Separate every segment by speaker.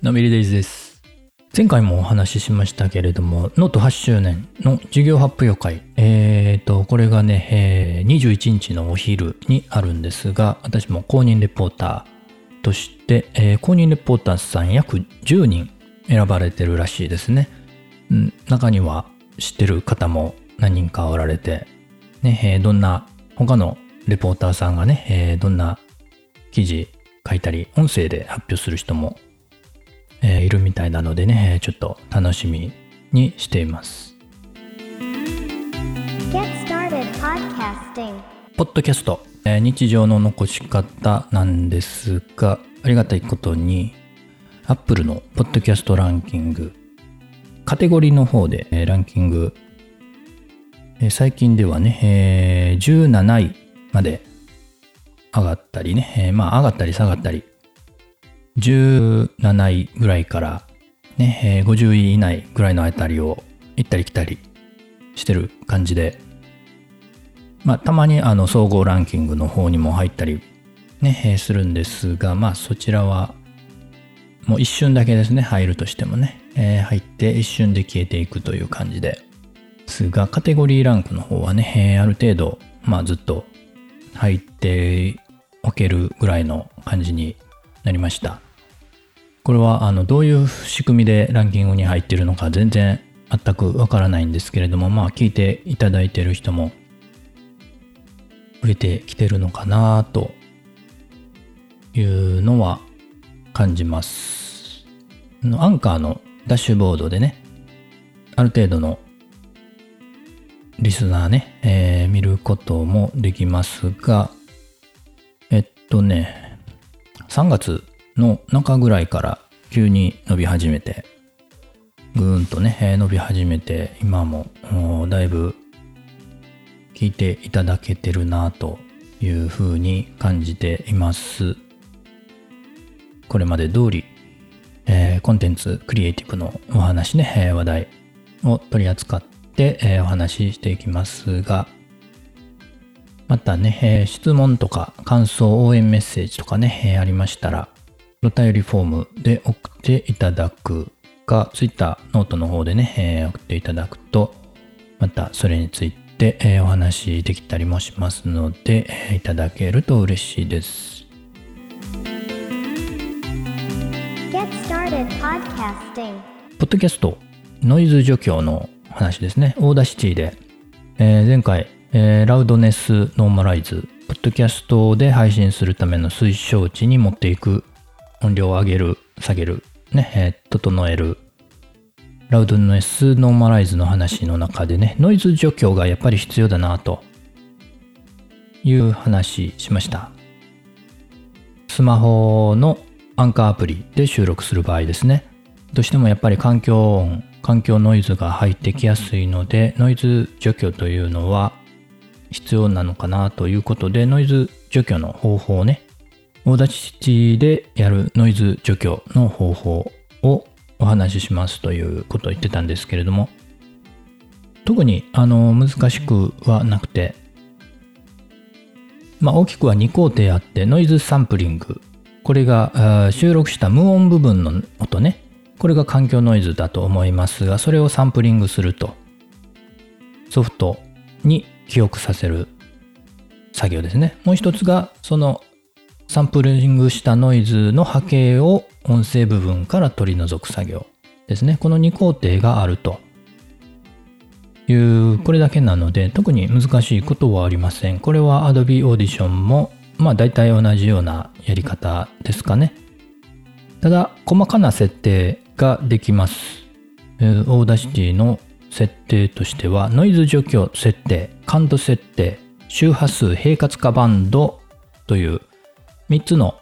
Speaker 1: のんびりデイズです。前回もお話ししましたけれども、ノート8周年の事業発表会。えーと、これがね、えー21日のお昼にあるんですが、私も公認レポーターとして、えー公認レポーターさん約10人選ばれてるらしいですね。うん、中には知ってる方も何人かおられて、ね、えーどんな、他のレポーターさんがね、えーどんな記事書いたり、音声で発表する人もえーいるみたいなのでね、えーちょっと楽しみにしています。ポッドキャスト、えー日常の残し方なんですが、ありがたいことに、Apple のポッドキャストランキング、カテゴリーの方で、えーランキング、えー最近ではね、えー17位まで上がったりね、えーまあ上がったり下がったり、17位ぐらいから、ね、えー50位以内ぐらいのあたりを行ったり来たりしてる感じで、まあ、たまにあの総合ランキングの方にも入ったり、ね、えーするんですが、まあ、そちらは、もう一瞬だけですね、入るとしてもね、えー入って一瞬で消えていくという感じで。すが、カテゴリーランクの方はね、えーある程度、まあ、ずっと入っておけるぐらいの感じになりました。これは、あの、どういう仕組みでランキングに入ってるのか全然全くわからないんですけれども、まあ、聞いていただいてる人も増えてきてるのかなというのは感じます。アンカーのダッシュボードでね、ある程度のリスナーね、えー見ることもできますが、とね、3月の中ぐらいから急に伸び始めて、ぐーんとね、伸び始めて、今もだいぶ聞いていただけてるなというふうに感じています。これまで通り、えーコンテンツクリエイティブのお話ね、話題を取り扱って、えーお話ししていきますが、またね、えー質問とか感想、応援メッセージとかね、えーありましたら、お便りフォームで送っていただくか、Twitter、ノートの方でね、えー送っていただくと、またそれについて、えーお話できたりもしますので、えーいただけると嬉しいです。
Speaker 2: Get started podcasting.
Speaker 1: ポッドキャスト、ノイズ除去の話ですね。 Audacity で、えー前回、えー loudness normalize、ポッドキャストで配信するための推奨値に持っていく、音量を上げる、下げる、ね、えー整える、 loudness normalize の話の中でね、ノイズ除去がやっぱり必要だなという話しました。スマホのアンカーアプリで収録する場合ですね。どうしてもやっぱり環境音、環境ノイズが入ってきやすいので、ノイズ除去というのは必要なのかなということで、ノイズ除去の方法をね、 Audacity でやるノイズ除去の方法をお話ししますということを言ってたんですけれども、特にあの難しくはなくて、まあ、大きくは2工程あって、ノイズサンプリング。これが収録した無音部分の音ね。これが環境ノイズだと思いますが、それをサンプリングすると、ソフトに記憶させる作業ですね。もう一つが、そのサンプリングしたノイズの波形を音声部分から取り除く作業ですね。この2工程があるという、これだけなので、特に難しいことはありません。これは Adobe Audition も、まあ大体同じようなやり方ですかね。ただ、細かな設定ができます。 Audacity の設定としては、ノイズ除去設定、感度設定、周波数平滑化バンドという3つの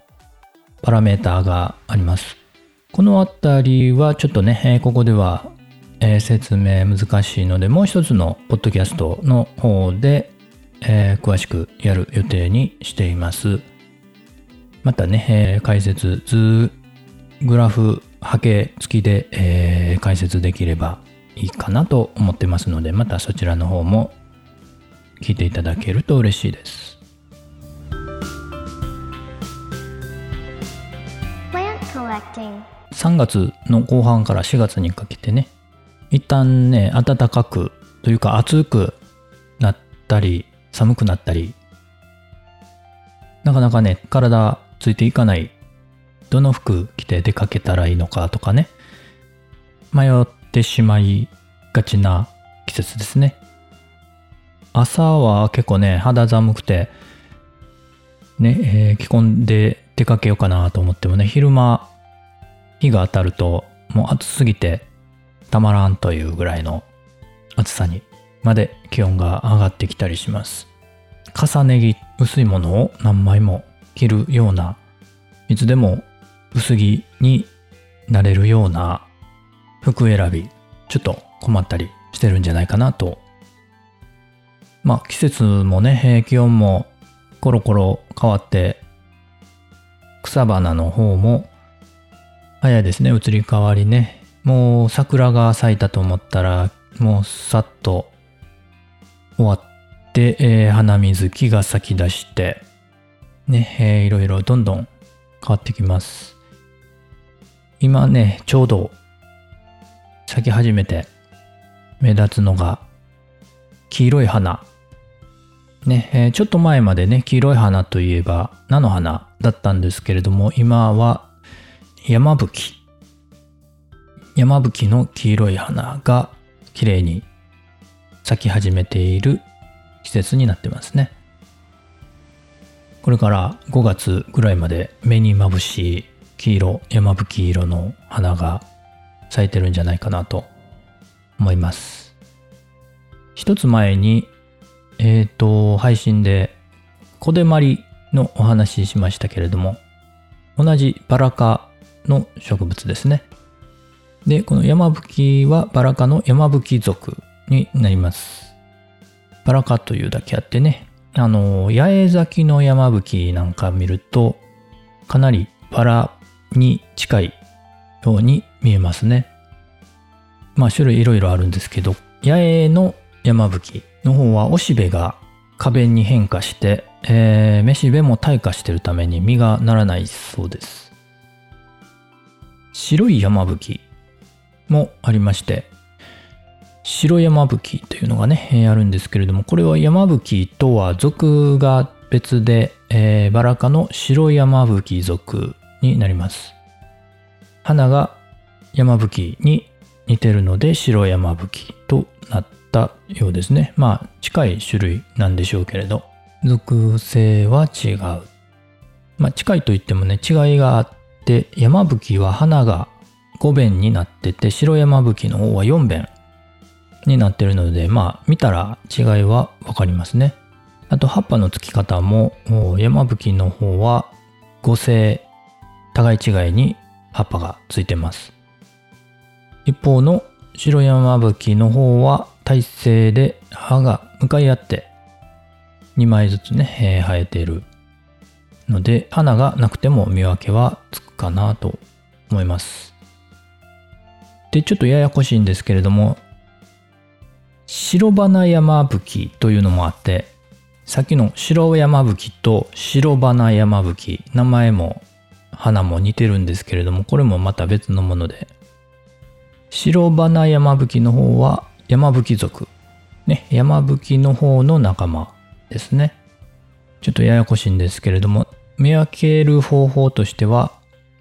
Speaker 1: パラメーターがあります。このあたりはちょっとね、ここでは、説明難しいので、もう一つのポッドキャストの方で、詳しくやる予定にしています。またね、解説図、グラフ、波形付きで、解説できればいいかなと思ってますので、またそちらの方も聞いていただけると嬉しいです。
Speaker 2: collecting.
Speaker 1: 3月の後半から4月にかけてね一旦ね暖かくというか暑くなったり寒くなったりなかなかね体ついていかないどの服着て出かけたらいいのかとかね迷ってしまいがちな季節ですね朝は結構ね肌寒くてね、えー着込んで出かけようかなと思ってもね昼間日が当たるともう暑すぎてたまらんというぐらいの暑さにまで気温が上がってきたりします。重ね着薄いものを何枚も着るようないつでも薄着になれるような服選びちょっと困ったりしてるんじゃないかなとまあ季節もね気温もコロコロ変わって草花の方も早いですね移り変わりね。もう桜が咲いたと思ったらもうさっと終わって、えー花水木が咲き出してね、えーいろいろどんどん変わってきます。今ねちょうど咲き始めて目立つのが黄色い花。ね、えーちょっと前までね黄色い花といえば菜の花だったんですけれども今は山吹。山吹の黄色い花が綺麗に咲き始めている季節になってますね。これから5月ぐらいまで目にまぶしい黄色山吹色の花が咲いてるんじゃないかなと思います。一つ前にえっ、と配信で小手まりのお話ししましたけれども同じバラ科の植物ですね。でこの山吹はバラ科の山吹属になります。バラ科というだけあってねあの八重咲きの山吹なんか見るとかなりバラに近いように見えますね。まあ種類いろいろあるんですけど八重の山吹。の方はおしべが花弁に変化して、えー、めしべも退化してるために実がならないそうです。白い山吹もありまして白山吹というのがね、えーあるんですけれどもこれは山吹とは属が別で、えーバラ科の白山吹属になります。花が山吹に似てるので白山吹となってったようですね。まあ近い種類なんでしょうけれど。属性は違う。まあ近いといってもね違いがあって山吹は花が5弁になってて白山吹の方は4弁になってるのでまあ見たら違いは分かりますね。あと葉っぱの付き方も山吹の方は5性互い違いに葉っぱがついてます。一方の白山吹の方は体勢で葉が向かい合って2枚ずつね、えー生えているので花がなくても見分けはつくかなと思います。でちょっとややこしいんですけれども白花山吹というのもあってさっきの白山吹と白花山吹名前も花も似てるんですけれどもこれもまた別のもので白花山吹の方は山吹属ね山吹の方の仲間ですね。ちょっとややこしいんですけれども見分ける方法としては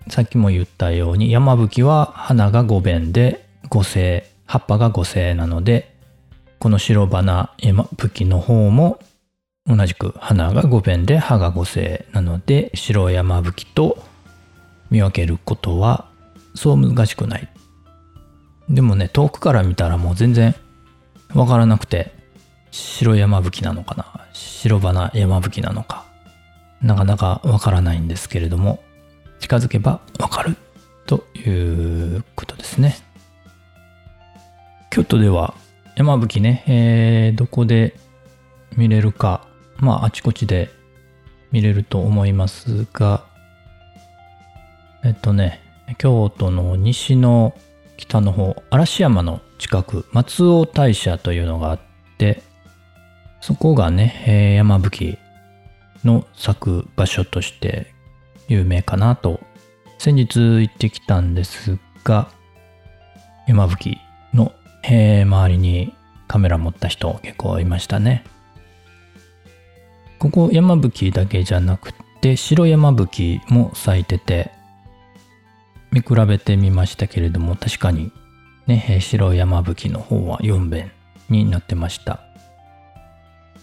Speaker 1: さっきも言ったように山吹は花が5弁で5性葉っぱが5性なのでこの白花山吹の方も同じく花が5弁で葉が5性なので白山吹と見分けることはそう難しくないでもね遠くから見たらもう全然わからなくて白山吹なのかな？白花山吹なのか？なかなかわからないんですけれども近づけばわかるということですね。京都では山吹ね、えーどこで見れるかまああちこちで見れると思いますがえっとね京都の西の北の方嵐山の近く松尾大社というのがあってそこがね、えー山吹の咲く場所として有名かなと先日行ってきたんですが、山吹の、えー周りにカメラ持った人結構いましたね。ここ山吹だけじゃなくて白山吹も咲いてて見比べてみましたけれども確かにね、白山吹の方は4弁になってました。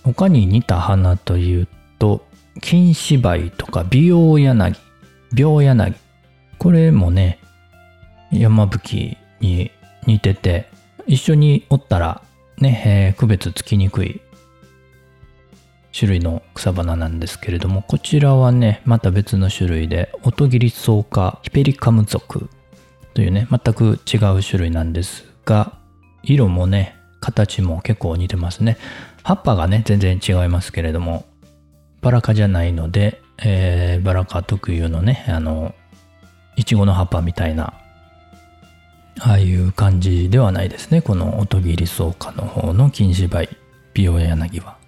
Speaker 1: 他に似た花というと金芝居とか美容柳病柳これもね山吹に似てて一緒におったらね、えー区別つきにくい種類の草花なんですけれどもこちらはねまた別の種類でオトギリソウ科ヒペリカム属というね全く違う種類なんですが色もね形も結構似てますね。葉っぱがね全然違いますけれどもバラ科じゃないので、えーバラ科特有のねあのいちごの葉っぱみたいなああいう感じではないですね。この音切り草科の方の金芝居美容柳は、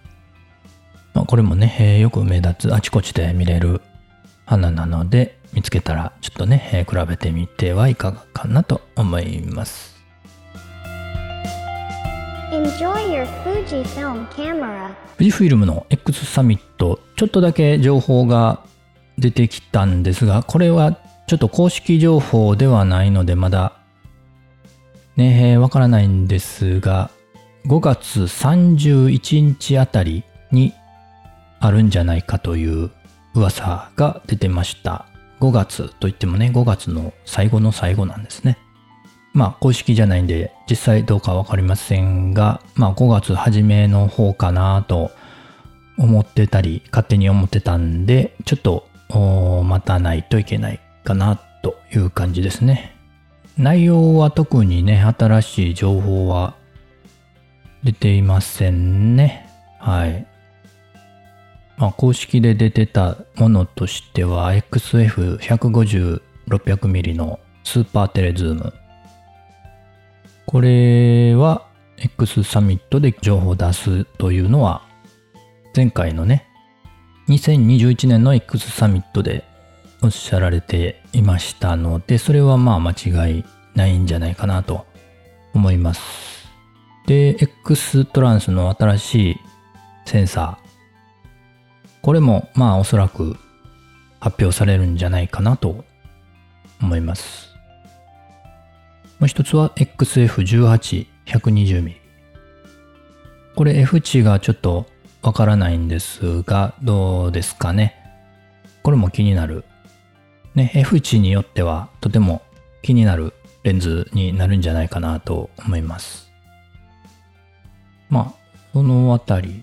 Speaker 1: まあ、これもね、えーよく目立つあちこちで見れる花なので見つけたらちょっとね、えー比べてみてはいかがかなと思います
Speaker 2: Enjoy your Fujifilm camera.
Speaker 1: 富士フイルムの X サミットちょっとだけ情報が出てきたんですがこれはちょっと公式情報ではないのでまだねえわからないんですが5月31日あたりにあるんじゃないかという噂が出てました。5月といってもね5月の最後の最後なんですね。まあ公式じゃないんで実際どうかわかりませんがまあ5月初めの方かなと思ってたり勝手に思ってたんでちょっと待たないといけないかなという感じですね。内容は特にね新しい情報は出ていませんね。はい。まあ公式で出てたものとしては XF150-600mm のスーパーテレズーム。これは X サミットで情報を出すというのは前回のね2021年の X サミットでおっしゃられていましたのでそれはまあ間違いないんじゃないかなと思います。で X トランスの新しいセンサー。これもまあおそらく発表されるんじゃないかなと思います。もう一つは XF18-120mm これ F 値がちょっとわからないんですがどうですかね。これも気になる。ね F 値によってはとても気になるレンズになるんじゃないかなと思います。まあそのあたり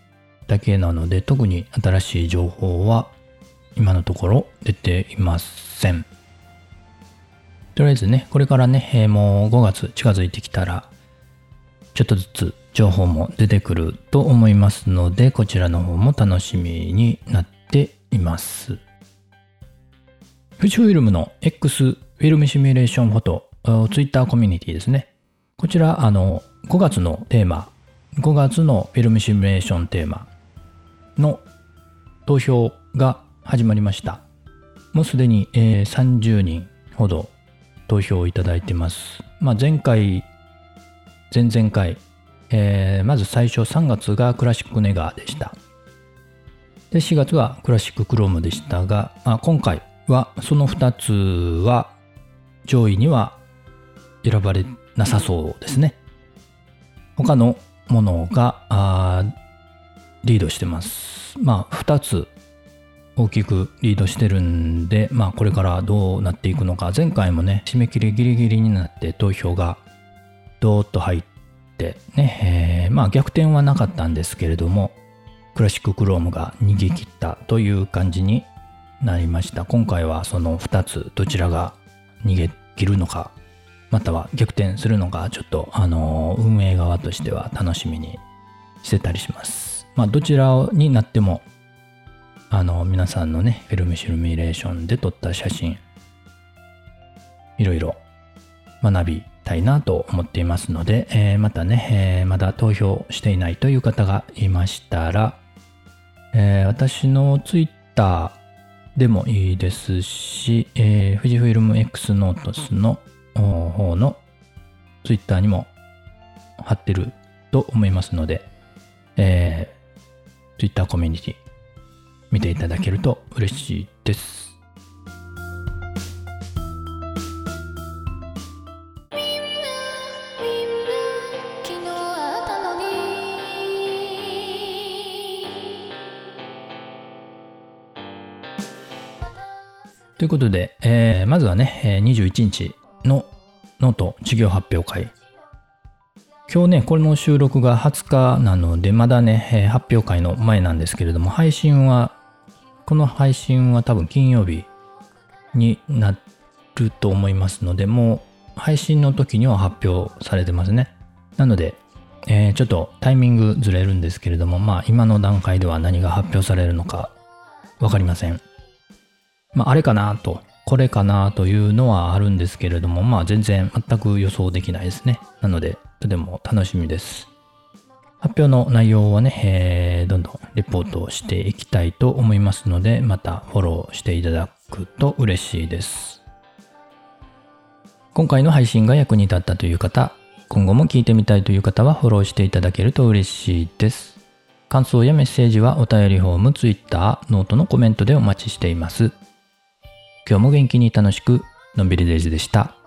Speaker 1: だけなので特に新しい情報は今のところ出ていません。とりあえずねこれからね、もう5月近づいてきたらちょっとずつ情報も出てくると思いますのでこちらの方も楽しみになっています。富士フイルムの X フィルムシミュレーションフォトツイッターコミュニティですね。こちらあの5月のテーマ5月のフィルムシミュレーションテーマの投票が始まりましたもうすでに、えー30人ほど投票をいただいてます。まあ、前回、前々回、えーまず最初3月がクラシックネガーでした。で、4月はクラシッククロームでしたが、まあ、今回はその2つは上位には選ばれなさそうですね。他のものがリードしてます。まあ、2つ大きくリードしてるんで、まあこれからどうなっていくのか、前回もね、締め切りギリギリになって投票がドーッと入ってね、えーまあ逆転はなかったんですけれども、クラシッククロームが逃げ切ったという感じになりました。今回はその2つどちらが逃げ切るのか、または逆転するのか、ちょっとあの運営側としては楽しみにしてたりします。まあどちらになってもあの皆さんのねフィルムシミュレーションで撮った写真いろいろ学びたいなと思っていますので、えーまたね、えーまだ投票していないという方がいましたら、えー私のツイッターでもいいですし、え、富士フイルム X ノートスの方の Twitter にも貼ってると思いますので、えー、Twitter コミュニティ見ていただけると 嬉しいです。ということで、えー、まずはね、21日のノート授業発表会。今日ね、これの収録が20日なので、まだね、発表会の前なんですけれども、配信は、この配信は多分金曜日になると思いますので、もう配信の時には発表されてますね。なので、えー、ちょっとタイミングずれるんですけれども、まあ今の段階では何が発表されるのかわかりません。まあ、あれかなと、これかなというのはあるんですけれども、まあ全然全く予想できないですね。なので、とても楽しみです。発表の内容はね、えー、どんどんレポートしていきたいと思いますので、またフォローしていただくと嬉しいです。今回の配信が役に立ったという方、今後も聞いてみたいという方はフォローしていただけると嬉しいです。感想やメッセージはお便りフォーム、Twitter、ノートのコメントでお待ちしています。今日も元気に楽しく、のんびりデイズでした。